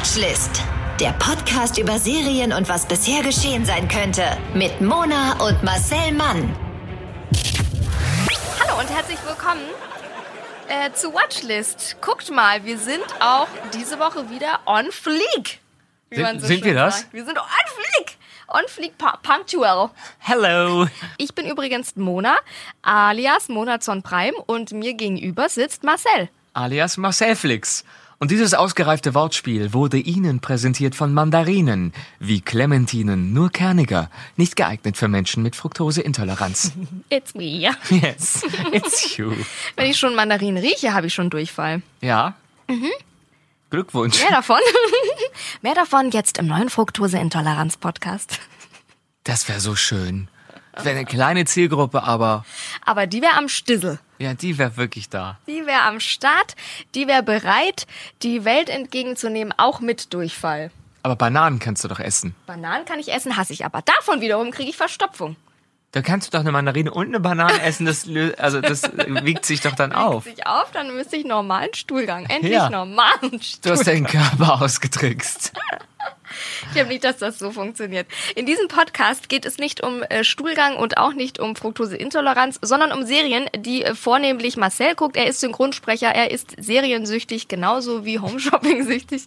Watchlist. Der Podcast über Serien und was bisher geschehen sein könnte. Mit Mona und Marcel Mann. Hallo und herzlich willkommen äh, zu Watchlist. Guckt mal, wir sind auch diese Woche wieder on fleek. wie Sind- so sind wir das? Sagt. Wir sind on fleek. On fleek pu- punctual. Hello. Ich bin übrigens Mona, alias Mona Zon Prime und mir gegenüber sitzt Marcel. Alias Marcelflix. Und dieses ausgereifte Wortspiel wurde Ihnen präsentiert von Mandarinen, wie Clementinen, nur kerniger, nicht geeignet für Menschen mit Fructoseintoleranz. It's me. yes, it's you. Wenn ich schon Mandarinen rieche, habe ich schon Durchfall. Ja. Glückwunsch. Mehr davon. Mehr davon jetzt im neuen Fructoseintoleranz-Podcast. Das wäre so schön. Wäre eine kleine Zielgruppe, aber Aber die wäre am Stissel. Ja, die wäre wirklich da. Die wäre am Start, die wäre bereit, die Welt entgegenzunehmen, auch mit Durchfall. Aber Bananen kannst du doch essen. Bananen kann ich essen, hasse ich aber. Davon wiederum kriege ich Verstopfung. Da kannst du doch eine Mandarine und eine Banane essen. Das, also das wiegt sich doch dann auf. Sich auf, dann müsste ich normalen Stuhlgang. Endlich Ja. normalen Du hast Stuhlgang. deinen Körper ausgetrickst. Ich glaube nicht, dass das so funktioniert. In diesem Podcast geht es nicht um äh, Stuhlgang und auch nicht um Fructoseintoleranz, sondern um Serien, die äh, vornehmlich Marcel guckt. Er ist Synchronsprecher, er ist seriensüchtig, genauso wie Homeshopping-süchtig.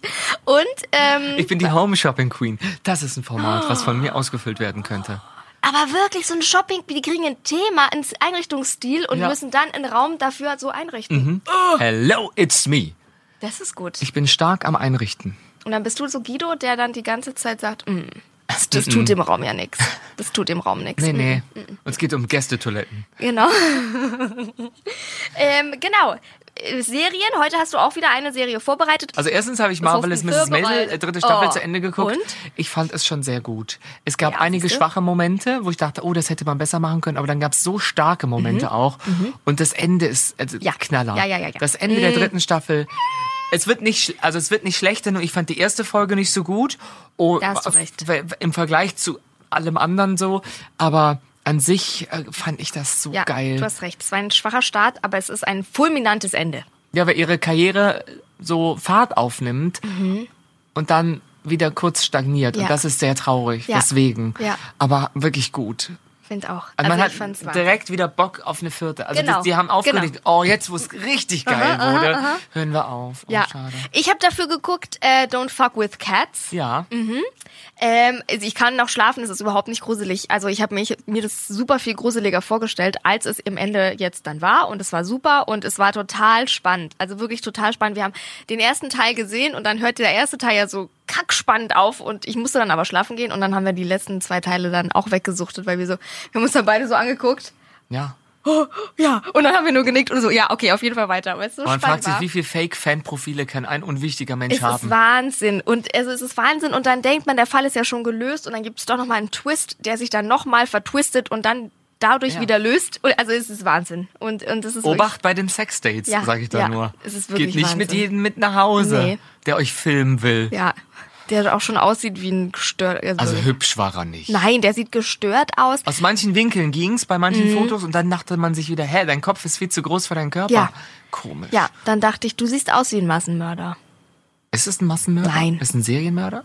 Und ähm, Ich bin die Home Shopping Queen. Das ist ein Format, was von mir ausgefüllt werden könnte. Aber wirklich so ein Shopping, die kriegen ein Thema, einen Einrichtungsstil und Ja. müssen dann einen Raum dafür so einrichten. Hello, it's me. Das ist gut. Ich bin stark am Einrichten. Und dann bist du so Guido, der dann die ganze Zeit sagt, mm, das, das tut dem Raum ja nichts. Das tut dem Raum nichts. Nee, nee. Und es geht um Gästetoiletten. Genau. ähm, genau. Äh, Serien, heute hast du auch wieder eine Serie vorbereitet. Also erstens habe ich Marvelous Mrs. Maisel, äh, dritte Staffel Oh. zu Ende geguckt. Und? Ich fand es schon sehr gut. Es gab Ja, einige schwache Momente, wo ich dachte, oh, das hätte man besser machen können, aber dann gab es so starke Momente auch. Und das Ende ist also Mhm. Ja. Knaller. Ja, ja, ja, ja. Das Ende der dritten Staffel. Es wird nicht, also es wird nicht schlechter, nur ich fand die erste Folge nicht so gut. Oh, Da hast du recht. Im Vergleich zu allem anderen so. Aber an sich äh, fand ich das so ja, geil. du hast recht. Es war ein schwacher Start, aber es ist ein fulminantes Ende. Ja, weil ihre Karriere so Fahrt aufnimmt und dann wieder kurz stagniert. Mhm. Ja. Und das ist sehr traurig. Ja. Deswegen. Ja. Aber wirklich gut. Find auch. Also man ich hat direkt wieder Bock auf eine vierte. Also Genau. das, die haben aufgelegt, oh, jetzt wo es richtig geil wurde, hören wir auf. Oh, Ja, schade. ich habe dafür geguckt, äh, Don't Fuck with Cats. Ja. Ähm, also ich kann noch schlafen, es ist überhaupt nicht gruselig. Also ich habe mir das super viel gruseliger vorgestellt, als es im Ende jetzt dann war. Und es war super und es war total spannend. Also wirklich total spannend. Wir haben den ersten Teil gesehen und dann hörte der erste Teil ja so kackspannend auf und ich musste dann aber schlafen gehen und dann haben wir die letzten zwei Teile dann auch weggesuchtet, weil wir so, wir haben uns dann beide so angeguckt. Ja. Ja, und dann haben wir nur genickt und so, ja, okay, auf jeden Fall weiter. Weil es so Man fragt sich, wie viele Fake-Fan-Profile kann ein unwichtiger Mensch Es haben? ist Wahnsinn. Und also es ist Wahnsinn. Und dann denkt man, der Fall ist ja schon gelöst. Und dann gibt es doch nochmal einen Twist, der sich dann nochmal vertwistet und dann dadurch Ja. wieder löst. Also es ist Wahnsinn. Und, und das ist Obacht bei den Sexdates, Ja, sage ich da ja, nur. es ist wirklich Geht nicht mit Wahnsinn. jedem mit nach Hause, Nee. der euch filmen will. Ja, der auch schon aussieht wie ein gestört. Also hübsch war er nicht. Nein, der sieht gestört aus. Aus manchen Winkeln ging's, bei manchen Mhm. Fotos und dann dachte man sich wieder, hä, dein Kopf ist viel zu groß für deinen Körper. Ja. Komisch. Ja, dann dachte ich, du siehst aus wie ein Massenmörder. Ist es ein Massenmörder? Nein. Ist es ein Serienmörder?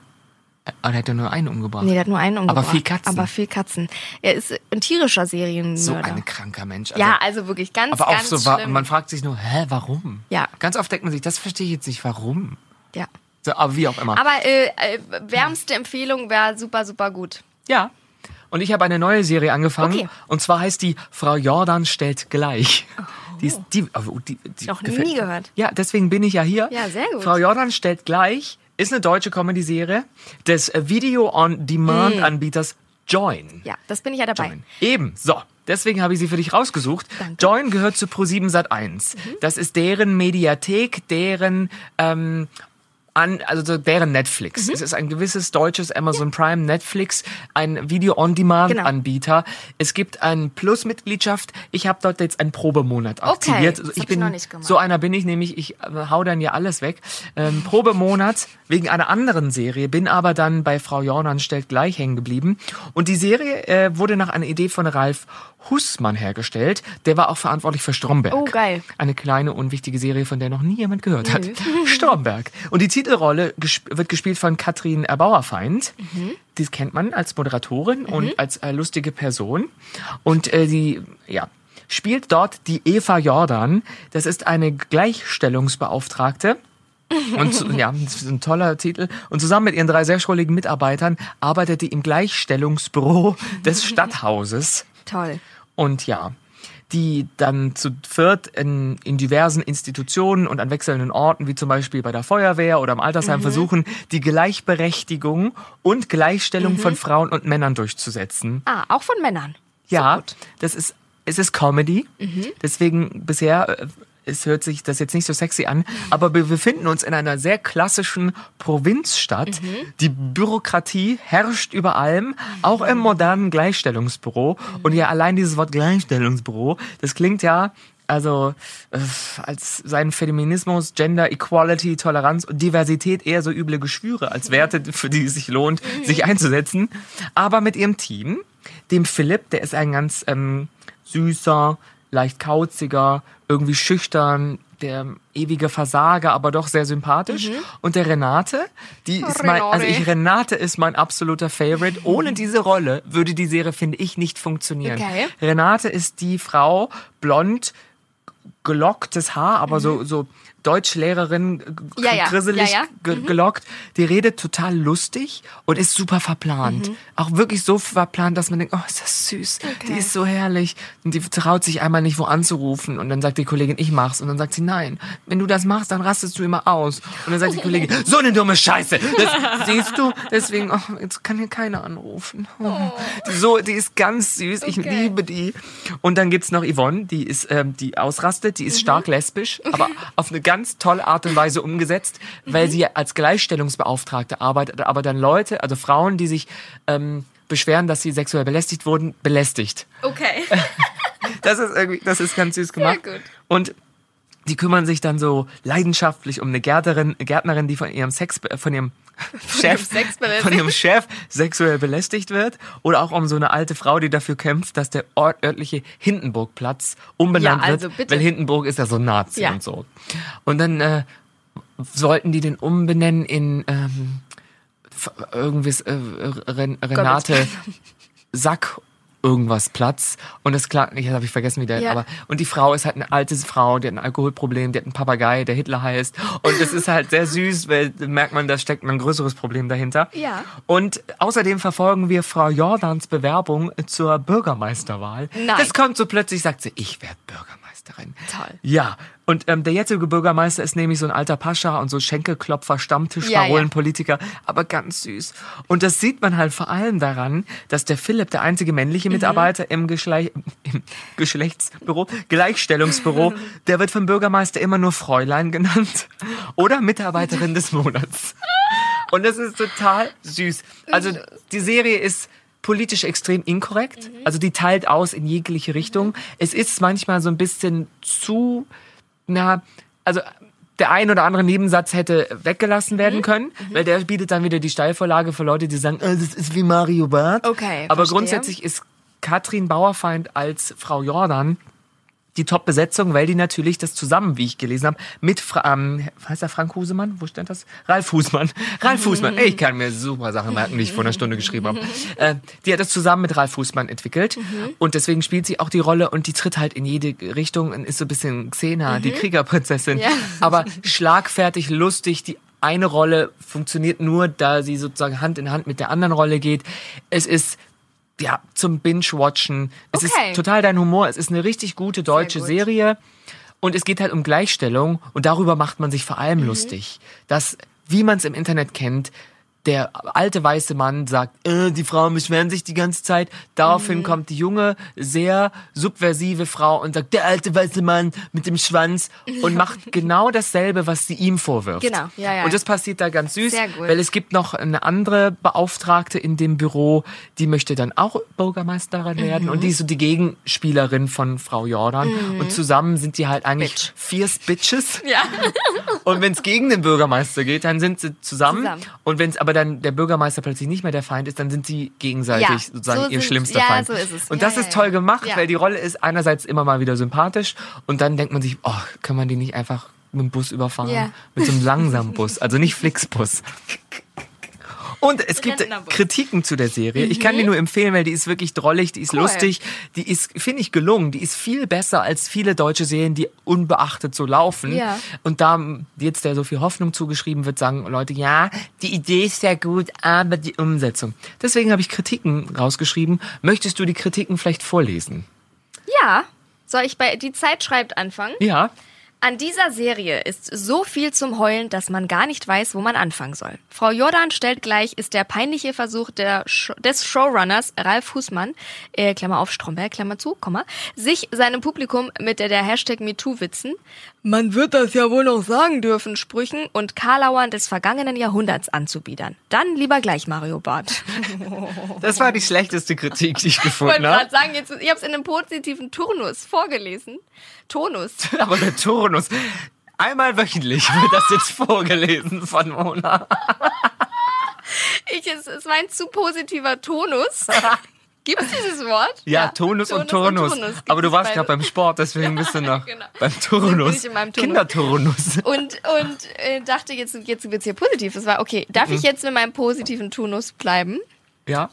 Aber er hat ja nur einen umgebracht. Nee, der hat nur einen umgebracht. viel Katzen. Aber viel Katzen. Er ist ein tierischer Serienmörder. so ein kranker Mensch. Also, ja, also wirklich ganz, aber auch ganz so, schlimm. man fragt sich nur, hä, warum? Ja. Ganz oft denkt man sich, das verstehe ich jetzt nicht, warum. ja. So, aber wie auch immer. Aber äh, äh, wärmste Empfehlung wäre super, super gut. ja. Und ich habe eine neue Serie angefangen. Okay. Und zwar heißt die Frau Jordan stellt gleich. Die ist die, oh, die, die Noch nie gehört. Ja, deswegen bin ich ja hier. Ja, sehr gut. Frau Jordan stellt gleich ist eine deutsche Comedy-Serie des äh, Video-on-Demand-Anbieters Join. Mm. Ja, das bin ich ja dabei. Join. Eben, so. Deswegen habe ich sie für dich rausgesucht. Danke. Join gehört zu Pro7 Sat1. Das ist deren Mediathek, deren ähm, an, also so deren Netflix. Mhm. Es ist ein gewisses deutsches Amazon Prime Netflix, ein Video-on-Demand-Anbieter. Es gibt eine Plus-Mitgliedschaft. Ich habe dort jetzt einen Probemonat aktiviert. Also ich nicht gemacht. so einer bin ich nämlich. Ich äh, hau dann ja alles weg. Ähm, Probemonat wegen einer anderen Serie, bin aber dann bei Frau Jornan stellt gleich hängen geblieben. Und die Serie äh, wurde nach einer Idee von Ralf Hussmann hergestellt. Der war auch verantwortlich für Stromberg. Oh, geil. Eine kleine, unwichtige Serie, von der noch nie jemand gehört hat. Stromberg. Und die Titelrolle gesp wird gespielt von Katrin Erbauerfeind. Mhm. Die kennt man als Moderatorin und als äh, lustige Person. Und äh, die, ja, spielt dort die Eva Jordan. Das ist eine Gleichstellungsbeauftragte. Und ja, das ist ein toller Titel. Und zusammen mit ihren drei sehr schrulligen Mitarbeitern arbeitet die im Gleichstellungsbüro des Stadthauses. Toll. Und ja, die dann zu viert in, in diversen Institutionen und an wechselnden Orten, wie zum Beispiel bei der Feuerwehr oder im Altersheim, versuchen, die Gleichberechtigung und Gleichstellung von Frauen und Männern durchzusetzen. Ah, auch von Männern. Ja, das ist, es ist Comedy. Deswegen bisher, äh, es hört sich das jetzt nicht so sexy an, aber wir befinden uns in einer sehr klassischen Provinzstadt. Die Bürokratie herrscht über allem, auch im modernen Gleichstellungsbüro. Und ja, allein dieses Wort Gleichstellungsbüro, das klingt ja also äh, als seinen Feminismus, Gender, Equality, Toleranz und Diversität eher so üble Geschwüre als Werte, für die es sich lohnt, sich einzusetzen. Aber mit ihrem Team, dem Philipp, der ist ein ganz ähm, süßer, leicht kauziger, irgendwie schüchtern, der ewige Versager, aber doch sehr sympathisch. Und der Renate, die ist mein, also ich, Renate ist mein absoluter Favorite. Ohne diese Rolle würde die Serie, finde ich, nicht funktionieren. Okay. Renate ist die Frau, blond, gelocktes Haar, aber so, so Deutschlehrerin, Mhm. Ja, ja. grisselig Ja, ja. ge- gelockt. Die redet total lustig und ist super verplant. Mhm. Auch wirklich so verplant, dass man denkt, oh, ist das süß. Die ist so herrlich. Und die traut sich einmal nicht wo anzurufen. Und dann sagt die Kollegin, ich mach's. Und dann sagt sie, nein, wenn du das machst, dann rastest du immer aus. Und dann sagt die Kollegin, so eine dumme Scheiße. Das siehst du. Deswegen, oh, jetzt kann hier keiner anrufen. Oh. Die, so, die ist ganz süß. Ich Okay. liebe die. Und dann gibt's noch Yvonne, die ist, ähm, die ausrastet, die ist stark lesbisch, aber auf eine ganz tolle Art und Weise umgesetzt, weil sie als Gleichstellungsbeauftragte arbeitet, aber dann Leute, also Frauen, die sich ähm, beschweren, dass sie sexuell belästigt wurden, belästigt. Okay. Das ist irgendwie, das ist ganz süß gemacht. gut. Und die kümmern sich dann so leidenschaftlich um eine Gärtnerin, Gärtnerin, die von ihrem Sex, von ihrem Chef, von ihrem Chef sexuell belästigt wird. Oder auch um so eine alte Frau, die dafür kämpft, dass der ort, örtliche Hindenburgplatz umbenannt Ja, also wird. Weil Hindenburg ist ja so Nazi Ja. und so. Und dann äh, sollten die den umbenennen in ähm, irgendwie äh, Ren Renate Sack irgendwas Platz und das klar, ich habe ich vergessen wie der, Ja. aber und die Frau ist halt eine alte Frau, die hat ein Alkoholproblem, die hat einen Papagei, der Hitler heißt und es ist halt sehr süß, weil merkt man, da steckt ein größeres Problem dahinter. Ja. Und außerdem verfolgen wir Frau Jordans Bewerbung zur Bürgermeisterwahl. Nein. Das kommt so plötzlich, sagt sie, ich werde Bürgermeisterin. Toll. Ja, und ähm, der jetzige Bürgermeister ist nämlich so ein alter Pascha und so Schenkelklopfer, Stammtisch, Ja, ja. Parolenpolitiker, aber ganz süß. Und das sieht man halt vor allem daran, dass der Philipp, der einzige männliche Mitarbeiter im, Geschlei im Geschlechtsbüro, Gleichstellungsbüro, der wird vom Bürgermeister immer nur Fräulein genannt oder Mitarbeiterin des Monats. Und das ist total süß. Also die Serie ist politisch extrem inkorrekt. Also die teilt aus in jegliche Richtung. Es ist manchmal so ein bisschen zu, na, also der ein oder andere Nebensatz hätte weggelassen Mhm. werden können, weil der bietet dann wieder die Steilvorlage für Leute, die sagen, äh, das ist wie Mario Barth. Okay, Aber verstehe. grundsätzlich ist Katrin Bauerfeind als Frau Jordan die Top-Besetzung, weil die natürlich das zusammen, wie ich gelesen habe, mit, Fra ähm, heißt der Frank Husemann? Wo stand das? Ralf Husmann. Ralf Husmann. Ich kann mir super Sachen merken, die ich vor einer Stunde geschrieben habe. Äh, die hat das zusammen mit Ralf Husmann entwickelt. Und deswegen spielt sie auch die Rolle und die tritt halt in jede Richtung und ist so ein bisschen Xena, die Kriegerprinzessin. Ja. Aber schlagfertig, lustig, die eine Rolle funktioniert nur, da sie sozusagen Hand in Hand mit der anderen Rolle geht. Es ist ja, zum Binge-Watchen. Es Okay. ist total dein Humor. Es ist eine richtig gute deutsche gut. Serie. Und es geht halt um Gleichstellung. Und darüber macht man sich vor allem Mhm. lustig. Dass, wie man es im Internet kennt, der alte weiße Mann sagt, äh, die Frauen beschweren sich die ganze Zeit. Mhm. Daraufhin kommt die junge, sehr subversive Frau und sagt, der alte weiße Mann mit dem Schwanz und macht genau dasselbe, was sie ihm vorwirft. Genau, ja, ja. Und das passiert da ganz süß, weil es gibt noch eine andere Beauftragte in dem Büro, die möchte dann auch Bürgermeisterin werden Mhm. und die ist so die Gegenspielerin von Frau Jordan und zusammen sind die halt eigentlich Bitch. fierce Bitches Ja. und wenn es gegen den Bürgermeister geht, dann sind sie zusammen, Zusammen. und wenn es aber dann der Bürgermeister plötzlich nicht mehr der Feind ist, dann sind sie gegenseitig Ja, sozusagen so ihr sind- schlimmster ja, Feind. so ist es. Und das ja, ist toll gemacht, weil die Rolle ist einerseits immer mal wieder sympathisch und dann denkt man sich, oh, kann man die nicht einfach mit dem Bus überfahren? Mit so einem langsamen Bus, also nicht Flixbus. Und es gibt. Kritiken zu der Serie. Ich kann die nur empfehlen, weil die ist wirklich drollig, die ist Cool. lustig, die ist, finde ich, gelungen. Die ist viel besser als viele deutsche Serien, die unbeachtet so laufen. Ja. Und da jetzt der so viel Hoffnung zugeschrieben wird, sagen Leute, ja, die Idee ist ja gut, aber die Umsetzung. Deswegen habe ich Kritiken rausgeschrieben. Möchtest du die Kritiken vielleicht vorlesen? Ja. Soll ich bei Die Zeit schreibt anfangen? Ja. An dieser Serie ist so viel zum Heulen, dass man gar nicht weiß, wo man anfangen soll. Frau Jordan stellt gleich, ist der peinliche Versuch der Sh des Showrunners Ralf Husmann, äh, Klammer auf Stromberg, Klammer zu, Komma, sich seinem Publikum mit der, der Hashtag MeToo-Witzen, man wird das ja wohl noch sagen dürfen, Sprüchen und Karlauern des vergangenen Jahrhunderts anzubiedern. Dann lieber gleich Mario Barth. Das war die schlechteste Kritik, die ich Ich gefunden wollte habe. gerade sagen, jetzt, ich habe es in einem positiven Turnus vorgelesen. Tonus. Aber der Turnus. Einmal wöchentlich wird das jetzt vorgelesen von Mona. Ich, es, es war ein zu positiver Tonus. Gibt es dieses Wort? Ja, Tonus, und Turnus. Gibt Aber du es warst gerade beim Sport, deswegen bist du noch genau. beim Turnus. in Turnus. Kinderturnus. Und, und äh, dachte, jetzt, jetzt wird's hier positiv. Es war okay. Darf Mhm. ich jetzt mit meinem positiven Turnus bleiben? Ja.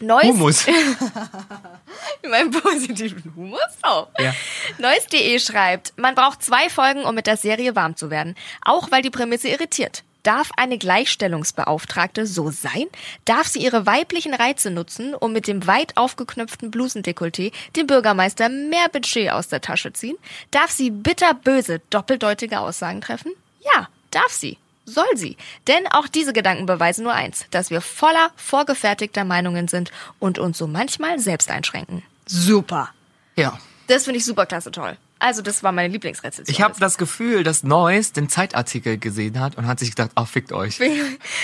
Neues, Humus. mit meinem positiven Humus? Oh. Ja. Neues.de schreibt, man braucht zwei Folgen, um mit der Serie warm zu werden. Auch weil die Prämisse irritiert. Darf eine Gleichstellungsbeauftragte so sein? Darf sie ihre weiblichen Reize nutzen, um mit dem weit aufgeknöpften Blusendekolleté dem Bürgermeister mehr Budget aus der Tasche ziehen? Darf sie bitterböse, doppeldeutige Aussagen treffen? Ja, darf sie. Soll sie. Denn auch diese Gedanken beweisen nur eins, dass wir voller vorgefertigter Meinungen sind und uns so manchmal selbst einschränken. Super. Ja. Das finde ich super klasse toll. Also, das war meine Lieblingsrezension. Ich habe das Gefühl, dass Neuss den Zeitartikel gesehen hat und hat sich gedacht, ach, fickt euch.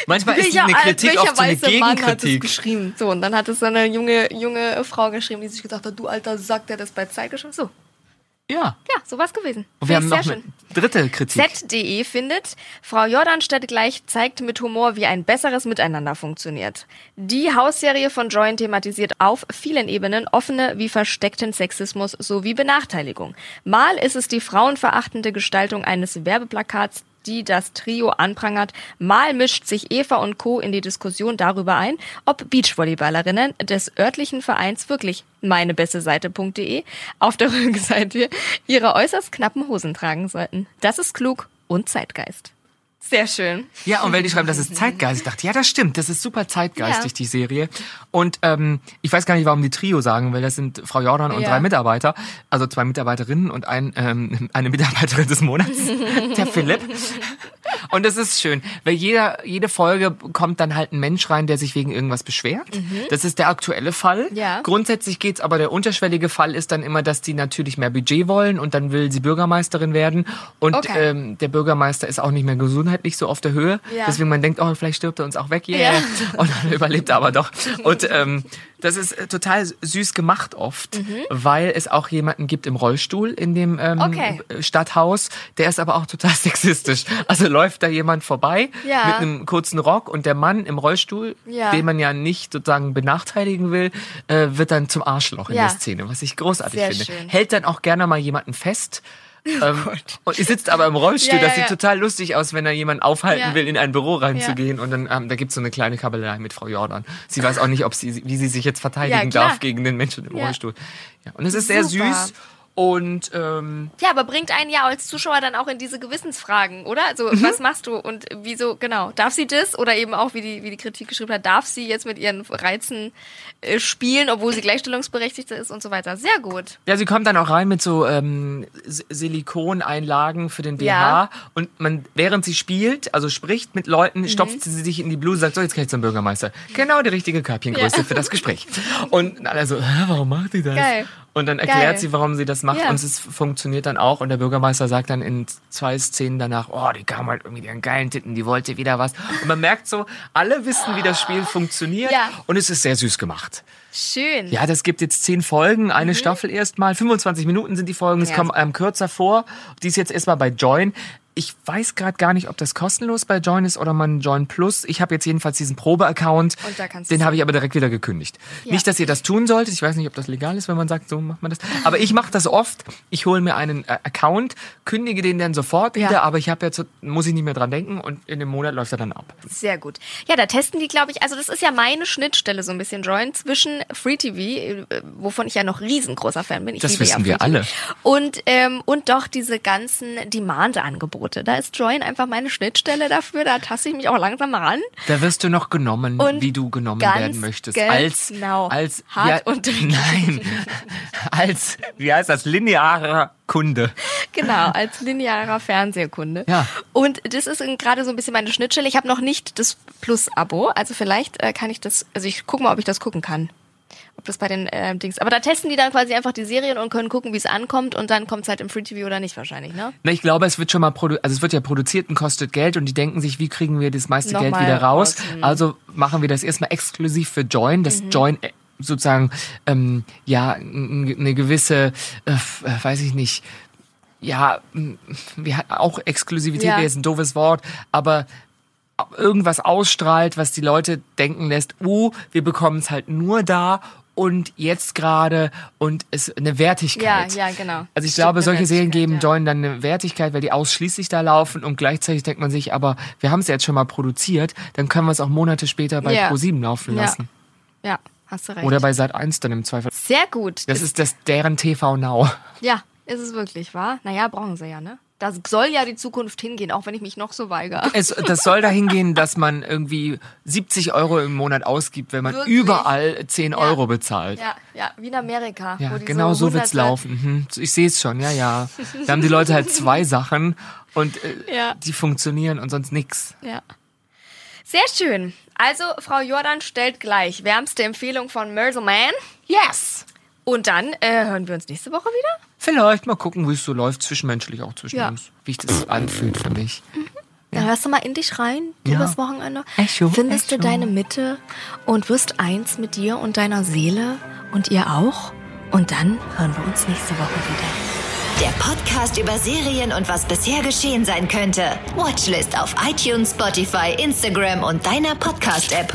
Manchmal ist eine Kritik oft so eine weiße Mann hat es Gegenkritik. geschrieben. So, und dann hat es so eine junge, junge Frau geschrieben, die sich gedacht hat, du alter Sack, der das bei Zeit geschrieben. So, Ja. ja, so war's gewesen. Und wir Finde haben noch eine schön. dritte Kritik. Z.de findet, Frau Jordanstedt gleich zeigt mit Humor, wie ein besseres Miteinander funktioniert. Die Hausserie von Join thematisiert auf vielen Ebenen offene wie versteckten Sexismus sowie Benachteiligung. Mal ist es die frauenverachtende Gestaltung eines Werbeplakats, die das Trio anprangert. Mal mischt sich Eva und Co. in die Diskussion darüber ein, ob Beachvolleyballerinnen des örtlichen Vereins wirklich meine beste Seite.de auf der Rückseite ihre äußerst knappen Hosen tragen sollten. Das ist klug und Zeitgeist. Sehr schön. Ja, und weil die schreiben, das ist Zeitgeist. Ich dachte, ja, das stimmt, das ist super zeitgeistig, Ja. die Serie. Und ähm, ich weiß gar nicht, warum die Trio sagen, weil das sind Frau Jordan und Ja. drei Mitarbeiter. Also zwei Mitarbeiterinnen und ein, ähm, eine Mitarbeiterin des Monats, der Philipp. Und das ist schön, weil jeder, jede Folge kommt dann halt ein Mensch rein, der sich wegen irgendwas beschwert. Das ist der aktuelle Fall. Mhm. Ja. Grundsätzlich geht's aber, der unterschwellige Fall ist dann immer, dass die natürlich mehr Budget wollen und dann will sie Bürgermeisterin werden. Und Okay. ähm, der Bürgermeister ist auch nicht mehr gesundheitlich so auf der Höhe. Ja. Deswegen man denkt, oh, vielleicht stirbt er uns auch weg. Yeah. Ja. Und dann überlebt er aber doch. Und ähm, das ist äh, total süß gemacht oft, Mhm. weil es auch jemanden gibt im Rollstuhl in dem ähm, Okay. Stadthaus. Der ist aber auch total sexistisch. Also läuft da jemand vorbei Ja. mit einem kurzen Rock und der Mann im Rollstuhl, Ja. den man ja nicht sozusagen benachteiligen will, äh, wird dann zum Arschloch in Ja. der Szene, was ich großartig Sehr finde. schön. Hält dann auch gerne mal jemanden fest. Ähm, und ihr sitzt aber im Rollstuhl. Ja, ja, das sieht ja. total lustig aus, wenn da jemand aufhalten will, in ein Büro reinzugehen. Und dann, ähm, da gibt's so eine kleine Kabelei mit Frau Jordan. Sie weiß auch nicht, ob sie, wie sie sich jetzt verteidigen darf gegen den Menschen im. Rollstuhl. Ja, und es ist sehr Super. süß. Und ähm, Ja, aber bringt einen ja als Zuschauer dann auch in diese Gewissensfragen, oder? Also, Mhm. was machst du und wieso, genau, darf sie das? Oder eben auch, wie die, wie die Kritik geschrieben hat, darf sie jetzt mit ihren Reizen äh, spielen, obwohl sie Gleichstellungsberechtigte ist und so weiter. Sehr gut. ja, sie kommt dann auch rein mit so ähm, Silikoneinlagen für den BH. Ja. Und man, während sie spielt, also spricht mit Leuten, Mhm. stopft sie sich in die Bluse, sagt, so, jetzt kann ich zum Bürgermeister. Genau die richtige Körbchengröße Ja. für das Gespräch. Und alle so, Hä, warum macht die das? Geil. Und dann erklärt Geil. sie, warum sie das macht Ja. und es funktioniert dann auch. Und der Bürgermeister sagt dann in zwei Szenen danach, oh, die kam halt irgendwie ihren geilen Titten, die wollte wieder was. Und man merkt so, alle wissen, wie das Spiel funktioniert Ja. und es ist sehr süß gemacht. Schön. Ja, das gibt jetzt zehn Folgen, eine Staffel erstmal. 25 Minuten sind die Folgen, es Ja. kommt einem kürzer vor. Die ist jetzt erstmal bei Join. Ich weiß gerade gar nicht, ob das kostenlos bei Join ist oder man Join Plus. Ich habe jetzt jedenfalls diesen Probe-Account. Und da kannst Den habe ich aber direkt wieder gekündigt. Ja. Nicht, dass ihr das tun solltet. Ich weiß nicht, ob das legal ist, wenn man sagt, so macht man das. Aber ich mache das oft. Ich hole mir einen äh, Account, kündige den dann sofort wieder, Ja. aber ich habe jetzt, muss ich nicht mehr dran denken und in dem Monat läuft er dann ab. Sehr gut. Ja, da testen die, glaube ich, also das ist ja meine Schnittstelle so ein bisschen, Join, zwischen Free TV, äh, wovon ich ja noch riesengroßer Fan bin. Ich Das wissen ja wir alle. Und, ähm, und doch diese ganzen Demand-Angebote. Da ist Join einfach meine Schnittstelle dafür. Da taste ich mich auch langsam mal ran. Da wirst du noch genommen, Und wie du genommen werden möchtest. genau. Als, als, Hart und dreckig. nein, als, wie heißt das, linearer Kunde. Genau, als linearer Fernsehkunde. Ja. Und das ist gerade so ein bisschen meine Schnittstelle. Ich habe noch nicht das Plus-Abo. Also vielleicht äh, kann ich das, also ich gucke mal, ob ich das gucken kann. Ob das bei den äh, Dings. Aber da testen die dann quasi einfach die Serien und können gucken, wie es ankommt und dann kommt es halt im Free TV oder nicht wahrscheinlich, ne? Na, ich glaube, es wird schon mal produ also es wird ja produziert und kostet Geld und die denken sich, wie kriegen wir das meiste Geld Nochmal wieder raus? raus, hm. Also machen wir das erstmal exklusiv für Join, dass Mhm. Join äh, sozusagen ähm, ja eine gewisse, äh, äh, weiß ich nicht, ja, wir auch Exklusivität Ja. wäre jetzt ein doofes Wort, aber irgendwas ausstrahlt, was die Leute denken lässt, uh, wir bekommen es halt nur da und jetzt gerade und es eine Ja, Wertigkeit. ja, genau. Also ich Stimmt, glaube, solche Serien Wertigkeit, geben ja. Join dann eine Wertigkeit, weil die ausschließlich da laufen und gleichzeitig denkt man sich, aber wir haben es jetzt schon mal produziert, dann können wir es auch Monate später bei Ja. Pro7 laufen Ja. lassen. Ja, hast du recht. Oder bei Sat1 dann im Zweifel. Sehr gut. Das ist das deren TV Now. ja, ist es wirklich, wahr? Naja, brauchen sie ja, ne? Da soll ja die Zukunft hingehen, auch wenn ich mich noch so weigere. Es, das soll dahin gehen, dass man irgendwie 70 Euro im Monat ausgibt, wenn man Wirklich? überall 10 Euro bezahlt. Ja, ja, wie in Amerika. Ja, genau so wird's hunderte- laufen. Mhm. Ich sehe es schon, ja, ja. Da haben die Leute halt zwei Sachen und äh, Ja. die funktionieren und sonst nix. Ja. Sehr schön. Also, Frau Jordan stellt gleich wärmste Empfehlung von Merzel Man. Yes! Und dann äh, hören wir uns nächste Woche wieder. Vielleicht mal gucken, wie es so läuft, zwischenmenschlich auch zwischen Ja. uns. Wie sich das anfühlt für mich. Dann hörst du mal in dich rein, Ja. übers Wochenende. Echo, Findest du Echo. deine Mitte und wirst eins mit dir und deiner Seele und ihr auch. Und dann hören wir uns nächste Woche wieder. Der Podcast über Serien und was bisher geschehen sein könnte. Watchlist auf iTunes, Spotify, Instagram und deiner Podcast-App.